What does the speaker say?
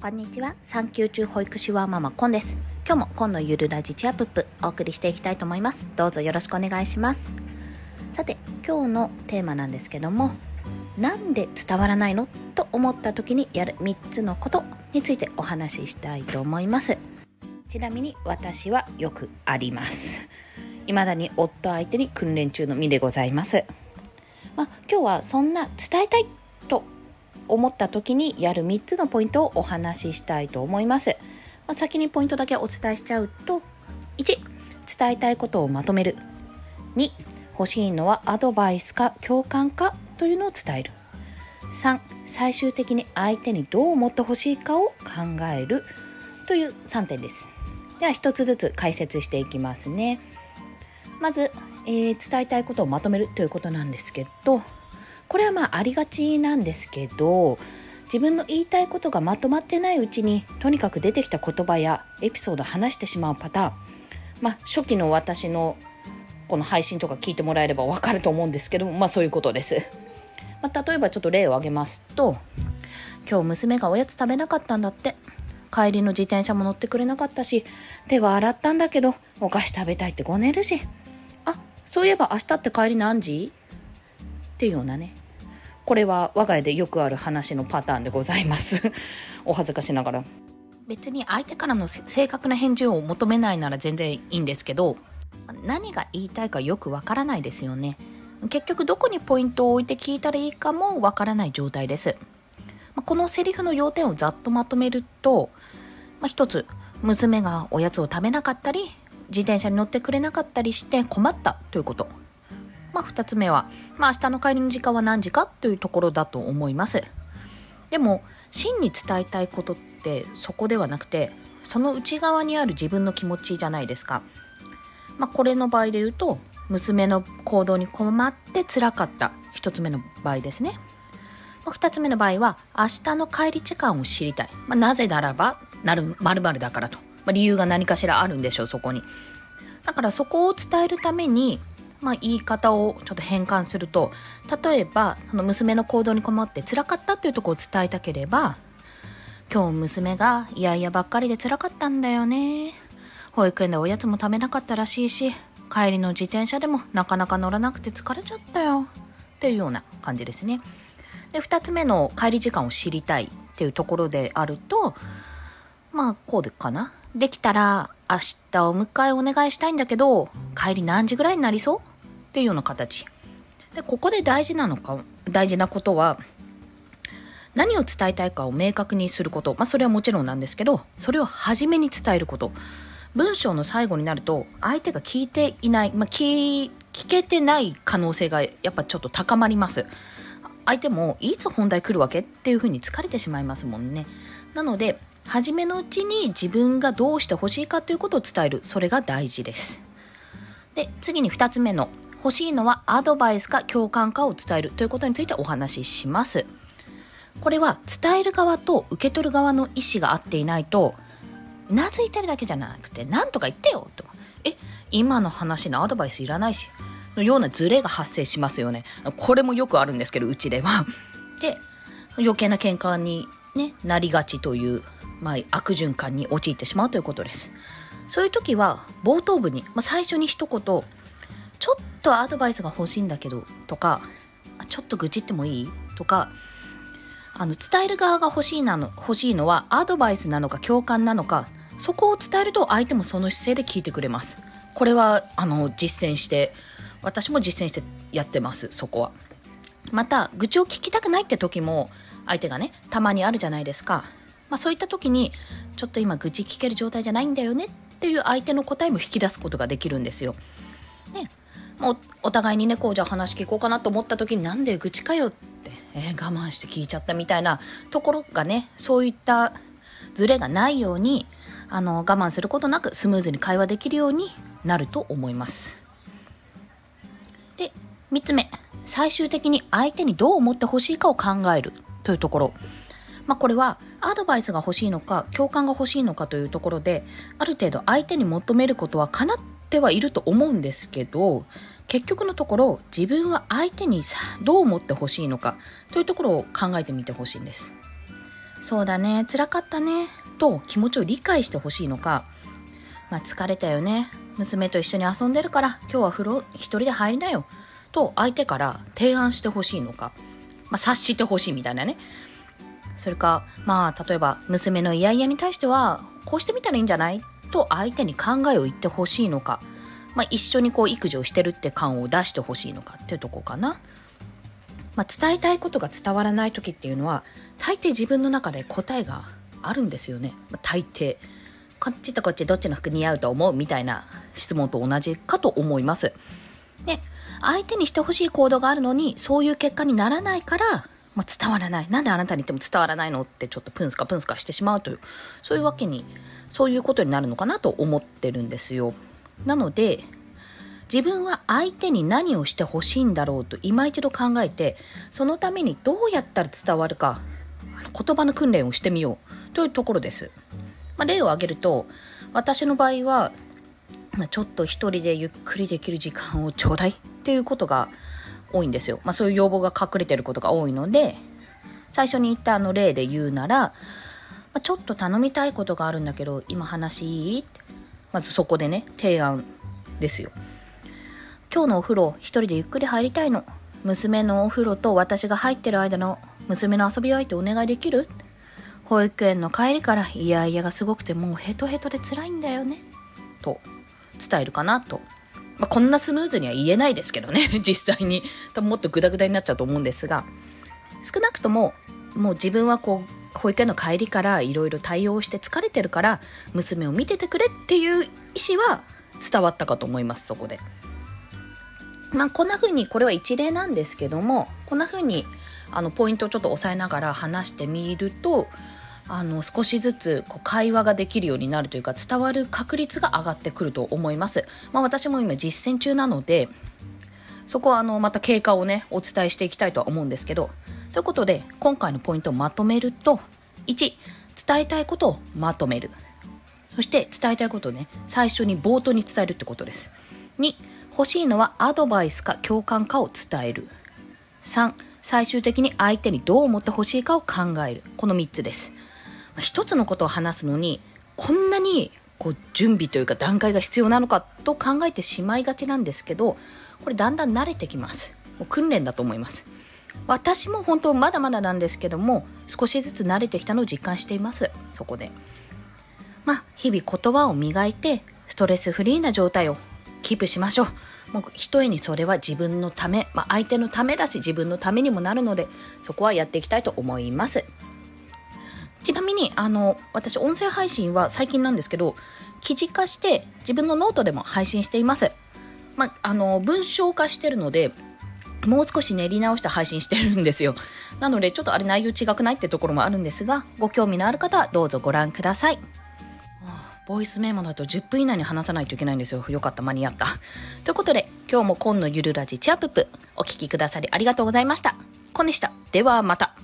こんにちは。産休中保育士はママコンです。今日もコンのゆるラジチアップお送りしていきたいと思います。どうぞよろしくお願いします。さて今日のテーマなんですけどもなんで伝わらないの？と思った時にやる3つのことについてお話ししたいと思います。ちなみに私はよくあります。未だに夫相手に訓練中の身でございます。まあ、今日はそんな伝えたいと思った時にやる3つのポイントをお話ししたいと思います。まあ、先にポイントだけお伝えしちゃうと、1、伝えたいことをまとめる。2、欲しいのはアドバイスか共感かというのを伝える。3、最終的に相手にどう思ってほしいかを考えるという3点です。では1つずつ解説していきますね。まず、えー、伝えたいことをまとめるということなんですけどこれはまあありがちなんですけど自分の言いたいことがまとまってないうちにとにかく出てきた言葉やエピソードを話してしまうパターン。まあ初期の私のこの配信とか聞いてもらえればわかると思うんですけどまあそういうことです、まあ、例えばちょっと例を挙げますと今日娘がおやつ食べなかったんだって。帰りの自転車も乗ってくれなかったし手は洗ったんだけどお菓子食べたいってごねるし。あそういえば明日って帰り何時？っていうようなね。これは我が家でよくある話のパターンでございます。お恥ずかしながら。別に相手からの正確な返事を求めないなら全然いいんですけど、何が言いたいかよくわからないですよね。結局どこにポイントを置いて聞いたらいいかもわからない状態です。このセリフの要点をざっとまとめると、まあ、一つ、娘がおやつを食べなかったり、自転車に乗ってくれなかったりして困ったということ。まあ、2つ目は、まあ、明日の帰りの時間は何時かというところだと思います。でも、真に伝えたいことってそこではなくて、その内側にある自分の気持ちじゃないですか。まあ、これの場合で言うと、娘の行動に困って辛かった1つ目の場合ですね。まあ、2つ目の場合は、明日の帰り時間を知りたい。まあ、なぜならば、なる、〇〇だからと。ま、理由が何かしらあるんでしょう、そこに。だからそこを伝えるために、まあ、言い方をちょっと変換すると、例えば、その娘の行動に困って辛かったっていうとこを伝えたければ、今日娘がいやいやばっかりで辛かったんだよね。保育園でおやつも食べなかったらしいし、帰りの自転車でもなかなか乗らなくて疲れちゃったよ。っていうような感じですね。で、二つ目の帰り時間を知りたいっていうところであると、まあ、こうでかな？できたら明日お迎えお願いしたいんだけど、帰り何時ぐらいになりそう？っていうような形。で、ここで大事なのか、大事なことは、何を伝えたいかを明確にすること。まあ、それはもちろんなんですけど、それを初めに伝えること。文章の最後になると、相手が聞いていない、まあ、聞、聞けてない可能性がやっぱちょっと高まります。相手も、いつ本題来るわけ？っていうふうに疲れてしまいますもんね。なので、初めのうちに自分がどうして欲しいかということを伝える。それが大事です。で、次に2つ目の欲しいのはアドバイスか共感かを伝えるということについてお話しします。これは伝える側と受け取る側の意思が合っていないと、うなずいてるだけじゃなくて、なんとか言ってよとか、え、今の話のアドバイスいらないし、のようなズレが発生しますよね。これもよくあるんですけど、うちでは。で、余計な喧嘩に、ね、なりがちというまあ、悪循環に陥ってしまうということです。そういう時は冒頭部に、まあ、最初に一言、ちょっとアドバイスが欲しいんだけど、とか、ちょっと愚痴ってもいい？とか、あの、伝える側が欲しいなの、欲しいのはアドバイスなのか共感なのか、そこを伝えると相手もその姿勢で聞いてくれます。これは、あの、実践して、私も実践してやってます、そこは。また、愚痴を聞きたくないって時も、相手がね、たまにあるじゃないですか。まあ、そういった時にちょっと今愚痴聞ける状態じゃないんだよねっていう相手の答えも引き出すことができるんですよ。もうお互いにねこうじゃあ話聞こうかなと思った時になんで愚痴かよって、えー、我慢して聞いちゃったみたいなところがねそういったズレがないようにあの我慢することなくスムーズに会話できるようになると思います。で3つ目最終的に相手にどう思ってほしいかを考えるというところ。まあ、これはアドバイスが欲しいのか共感が欲しいのかというところである程度相手に求めることは叶ってはいると思うんですけど結局のところ自分は相手にどう思ってほしいのかというところを考えてみてほしいんです。そうだね、辛かったね、と気持ちを理解してほしいのか、まあ、疲れたよね、娘と一緒に遊んでるから今日は風呂一人で入りなよ、と相手から提案してほしいのか、まあ、察してほしいみたいなね。それか、まあ、例えば娘の嫌々に対しては、こうしてみたらいいんじゃないと相手に考えを言ってほしいのか、まあ、一緒にこう育児をしてるって感を出してほしいのかっていうとこかな。まあ、伝えたいことが伝わらない時っていうのは大抵自分の中で答えがあるんですよね、まあ、大抵。こっちとこっちどっちの服似合うと思うみたいな質問と同じかと思います。で相手にしてほしい行動があるのにそういう結果にならないからもう伝わらない。なんであなたに言っても伝わらないのってちょっとプンスカプンスカしてしまうというそういうわけにそういうことになるのかなと思ってるんですよ。なので自分は相手に何をしてほしいんだろうと今一度考えてそのためにどうやったら伝わるか言葉の訓練をしてみようというところです、まあ、例を挙げると私の場合は、ちょっと一人でゆっくりできる時間をちょうだいっていうことが多いんですよ、まあ、そういう要望が隠れてることが多いので最初に言ったあの例で言うなら、まあ、ちょっと頼みたいことがあるんだけど今話いい？まずそこでね提案ですよ今日のお風呂一人でゆっくり入りたいの？娘のお風呂と私が入ってる間の娘の遊び相手お願いできる？保育園の帰りからイヤイヤがすごくてもうヘトヘトで辛いんだよね？と伝えるかなと。まあ、こんなスムーズには言えないですけどね、実際に。多分もっとグダグダになっちゃうと思うんですが、少なくとも、もう自分はこう、保育園の帰りからいろいろ対応して疲れてるから、娘を見ててくれっていう意思は伝わったかと思います、そこで。まあ、こんな風に、これは一例なんですけども、こんな風に、あの、ポイントをちょっと押さえながら話してみると、あの、少しずつこう会話ができるようになるというか、伝わる確率が上がってくると思います。まあ、私も今実践中なので、そこはあの、また経過をね、お伝えしていきたいとは思うんですけど、ということで、今回のポイントをまとめると、1、伝えたいことをまとめる。そして伝えたいことをね、最初に冒頭に伝えるってことです。2、欲しいのはアドバイスか共感かを伝える。3、最終的に相手にどう思ってほしいかを考える。この3つです。一つのことを話すのに、こんなにこう準備というか段階が必要なのかと考えてしまいがちなんですけど、これだんだん慣れてきます。もう訓練だと思います。私も本当まだまだなんですけども、少しずつ慣れてきたのを実感しています。そこで。まあ、日々言葉を磨いて、ストレスフリーな状態をキープしましょう。もうひとえにそれは自分のため、まあ、相手のためだし自分のためにもなるので、そこはやっていきたいと思います。ちなみに、あの、私、音声配信は最近なんですけど、記事化して自分のノートでも配信しています。まあ、の、文章化してるので、もう少し練り直して配信してるんですよ。なので、ちょっとあれ内容違くないってところもあるんですが、ご興味のある方はどうぞご覧ください。ボイスメモだと10分以内に話さないといけないんですよ。よかった、間に合った。ということで、今日も今のゆるラジチアップお聴きくださりありがとうございました。コンでした。ではまた。